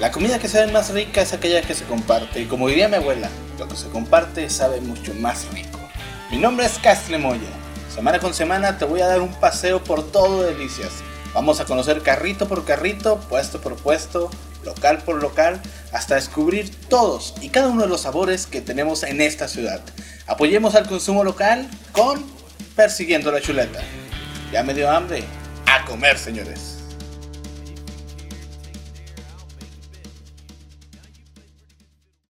La comida que sabe más rica es aquella que se comparte, y como diría mi abuela, lo que se comparte sabe mucho más rico. Mi nombre es Castle Moya. Semana con semana te voy a dar un paseo por todo Delicias. Vamos a conocer carrito por carrito, puesto por puesto, local por local, hasta descubrir todos y cada uno de los sabores que tenemos en esta ciudad. Apoyemos al consumo local con Persiguiendo la Chuleta. Ya me dio hambre. A comer, señores.